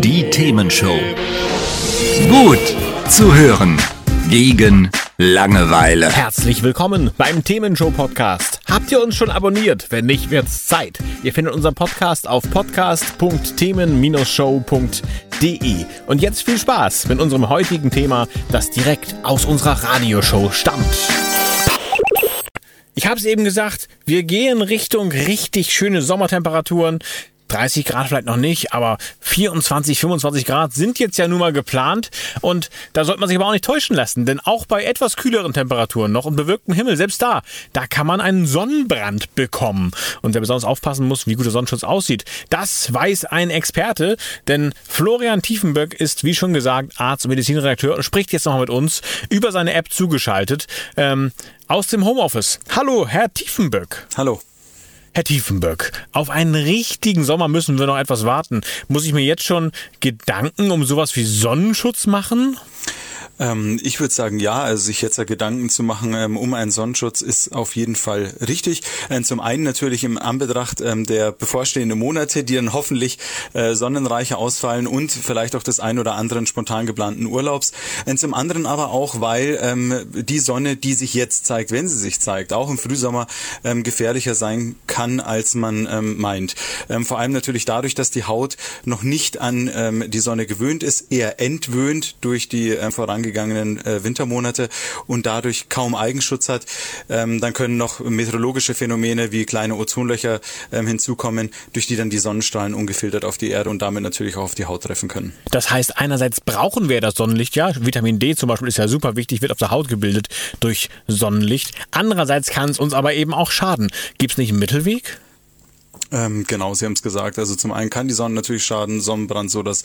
Die Themenshow. Gut zu hören. Gegen Langeweile. Herzlich willkommen beim Themenshow Podcast. Habt ihr uns schon abonniert? Wenn nicht, wird's Zeit. Ihr findet unseren Podcast auf podcast.themen-show.de. Und jetzt viel Spaß mit unserem heutigen Thema, das direkt aus unserer Radioshow stammt. Ich habe es eben gesagt, wir gehen Richtung richtig schöne Sommertemperaturen. 30 Grad vielleicht noch nicht, aber 24, 25 Grad sind jetzt ja nun mal geplant und da sollte man sich aber auch nicht täuschen lassen, denn auch bei etwas kühleren Temperaturen noch und bewölktem Himmel, selbst da, da kann man einen Sonnenbrand bekommen und wer besonders aufpassen muss, wie gut der Sonnenschutz aussieht, das weiß ein Experte, denn Florian Tiefenböck ist, wie schon gesagt, Arzt und Medizinredakteur und spricht jetzt noch mit uns über seine App zugeschaltet ähm, aus dem Homeoffice. Hallo, Herr Tiefenböck. Hallo. Herr Tiefenböck, auf einen richtigen Sommer müssen wir noch etwas warten. Muss ich mir jetzt schon Gedanken um sowas wie Sonnenschutz machen? Ähm, ich würde sagen, ja, also sich jetzt da Gedanken zu machen ähm, um einen Sonnenschutz ist auf jeden Fall richtig. Ähm, zum einen natürlich im Anbetracht ähm, der bevorstehenden Monate, die dann hoffentlich äh, sonnenreicher ausfallen und vielleicht auch des ein oder anderen spontan geplanten Urlaubs. Ähm, zum anderen aber auch, weil ähm, die Sonne, die sich jetzt zeigt, wenn sie sich zeigt, auch im Frühsommer gefährlicher sein kann, als man meint. vor allem natürlich dadurch, dass die Haut noch nicht an die Sonne gewöhnt ist, eher entwöhnt durch die vorangegangenen vorangegangenen äh, Wintermonate und dadurch kaum Eigenschutz hat. Ähm, dann können noch meteorologische Phänomene wie kleine Ozonlöcher ähm, hinzukommen, durch die dann die Sonnenstrahlen ungefiltert auf die Erde und damit natürlich auch auf die Haut treffen können. Das heißt, einerseits brauchen wir das Sonnenlicht, ja. Vitamin D zum Beispiel ist ja super wichtig, wird auf der Haut gebildet durch Sonnenlicht. Andererseits kann es uns aber eben auch schaden. Gibt es nicht einen Mittelweg? Ähm, genau, Sie haben es gesagt. Also zum einen kann die Sonne natürlich schaden, Sonnenbrand, so dass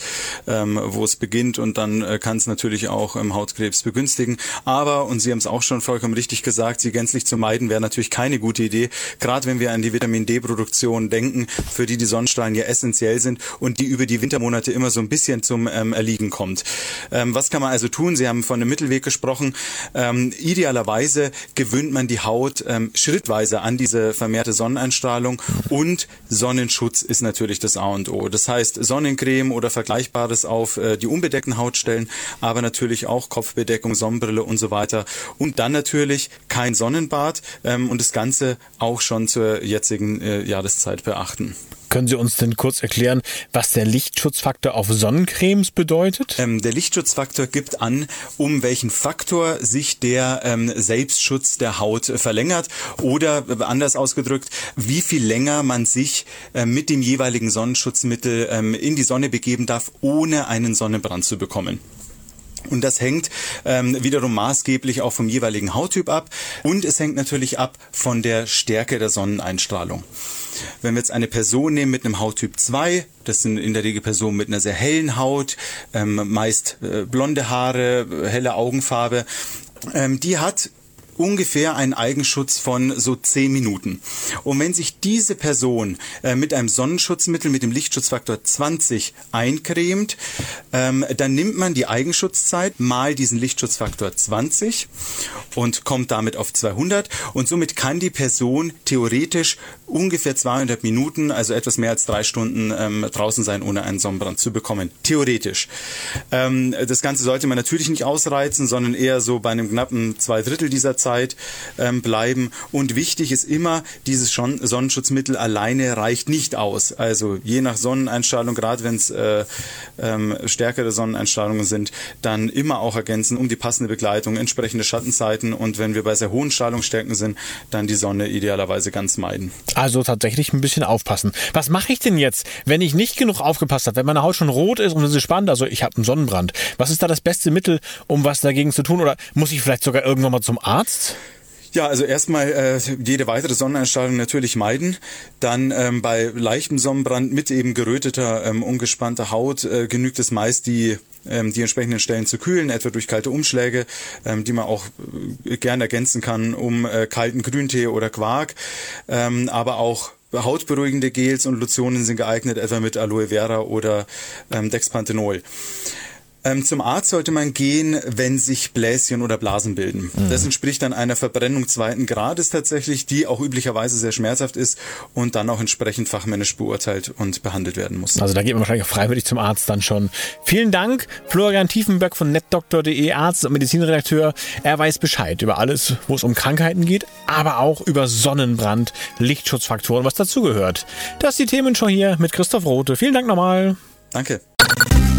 ähm, wo es beginnt und dann äh, kann es natürlich auch ähm, Hautkrebs begünstigen. Aber und Sie haben es auch schon vollkommen richtig gesagt, sie gänzlich zu meiden wäre natürlich keine gute Idee. Gerade wenn wir an die Vitamin D-Produktion denken, für die die Sonnenstrahlen ja essentiell sind und die über die Wintermonate immer so ein bisschen zum ähm, Erliegen kommt. Ähm, was kann man also tun? Sie haben von einem Mittelweg gesprochen. Ähm, idealerweise gewöhnt man die Haut ähm, schrittweise an diese vermehrte Sonneneinstrahlung und Sonnenschutz ist natürlich das A und O. Das heißt Sonnencreme oder Vergleichbares auf äh, die unbedeckten Hautstellen, aber natürlich auch Kopfbedeckung, Sonnenbrille und so weiter. Und dann natürlich kein Sonnenbad ähm, und das Ganze auch schon zur jetzigen äh, Jahreszeit beachten. Können Sie uns denn kurz erklären, was der Lichtschutzfaktor auf Sonnencremes bedeutet? Ähm, der Lichtschutzfaktor gibt an, um welchen Faktor sich der ähm, Selbstschutz der Haut verlängert oder äh, anders ausgedrückt, wie viel länger man sich äh, mit dem jeweiligen Sonnenschutzmittel ähm, in die Sonne begeben darf, ohne einen Sonnenbrand zu bekommen. Und das hängt ähm, wiederum maßgeblich auch vom jeweiligen Hauttyp ab und es hängt natürlich ab von der Stärke der Sonneneinstrahlung. Wenn wir jetzt eine Person nehmen mit einem Hauttyp 2, das sind in der Regel Personen mit einer sehr hellen Haut, ähm, meist äh, blonde Haare, helle Augenfarbe, ähm, die hat ungefähr einen Eigenschutz von so 10 Minuten. Und wenn sich diese Person äh, mit einem Sonnenschutzmittel mit dem Lichtschutzfaktor 20 eincremt, ähm, dann nimmt man die Eigenschutzzeit mal diesen Lichtschutzfaktor 20 und kommt damit auf 200 und somit kann die Person theoretisch ungefähr 200 Minuten, also etwas mehr als drei Stunden ähm, draußen sein, ohne einen Sonnenbrand zu bekommen. Theoretisch. Ähm, das Ganze sollte man natürlich nicht ausreizen, sondern eher so bei einem knappen zwei Drittel dieser Zeit ähm, bleiben. Und wichtig ist immer, dieses Sonnenschutzmittel alleine reicht nicht aus. Also je nach Sonneneinstrahlung, gerade wenn es äh, ähm, stärkere Sonneneinstrahlungen sind, dann immer auch ergänzen um die passende Begleitung, entsprechende Schattenzeiten und wenn wir bei sehr hohen Strahlungsstärken sind, dann die Sonne idealerweise ganz meiden. Also tatsächlich ein bisschen aufpassen. Was mache ich denn jetzt, wenn ich nicht genug aufgepasst habe, wenn meine Haut schon rot ist und es ist spannend, also ich habe einen Sonnenbrand. Was ist da das beste Mittel, um was dagegen zu tun? Oder muss ich vielleicht sogar irgendwann mal zum Arzt? Ja, also erstmal äh, jede weitere Sonneneinstrahlung natürlich meiden. Dann ähm, bei leichtem Sonnenbrand mit eben geröteter, ähm, ungespannter Haut äh, genügt es meist, die ähm, die entsprechenden Stellen zu kühlen, etwa durch kalte Umschläge, ähm, die man auch äh, gerne ergänzen kann um äh, kalten Grüntee oder Quark, ähm, aber auch hautberuhigende Gels und Lotionen sind geeignet, etwa mit Aloe Vera oder ähm, Dexpanthenol. Ähm, zum Arzt sollte man gehen, wenn sich Bläschen oder Blasen bilden. Mhm. Das entspricht dann einer Verbrennung zweiten Grades tatsächlich, die auch üblicherweise sehr schmerzhaft ist und dann auch entsprechend fachmännisch beurteilt und behandelt werden muss. Also da geht man wahrscheinlich auch freiwillig zum Arzt dann schon. Vielen Dank, Florian Tiefenberg von netdoktor.de, Arzt und Medizinredakteur. Er weiß Bescheid über alles, wo es um Krankheiten geht, aber auch über Sonnenbrand, Lichtschutzfaktoren, was dazugehört. Das ist die Themenshow hier mit Christoph Rote. Vielen Dank nochmal. Danke.